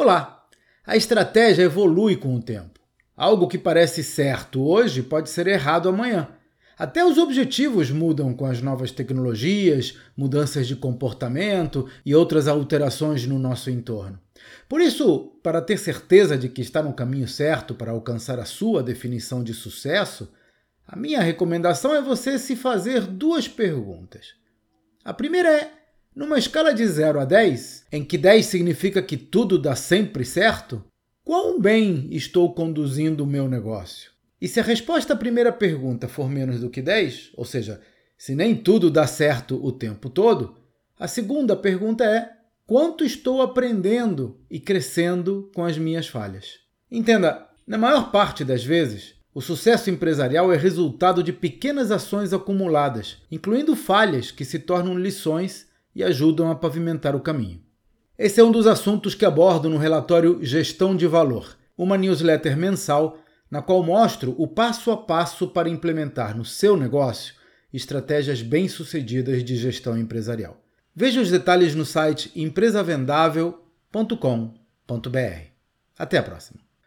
Olá! A estratégia evolui com o tempo. Algo que parece certo hoje pode ser errado amanhã. Até os objetivos mudam com as novas tecnologias, mudanças de comportamento e outras alterações no nosso entorno. Por isso, para ter certeza de que está no caminho certo para alcançar a sua definição de sucesso, a minha recomendação é você se fazer duas perguntas. A primeira é: numa escala de 0 a 10, em que 10 significa que tudo dá sempre certo, quão bem estou conduzindo o meu negócio? E se a resposta à primeira pergunta for menos do que 10, ou seja, se nem tudo dá certo o tempo todo, a segunda pergunta é: quanto estou aprendendo e crescendo com as minhas falhas? Entenda, na maior parte das vezes, o sucesso empresarial é resultado de pequenas ações acumuladas, incluindo falhas que se tornam lições e ajudam a pavimentar o caminho. Esse é um dos assuntos que abordo no relatório Gestão de Valor, uma newsletter mensal na qual mostro o passo a passo para implementar no seu negócio estratégias bem-sucedidas de gestão empresarial. Veja os detalhes no site empresavendável.com.br. Até a próxima!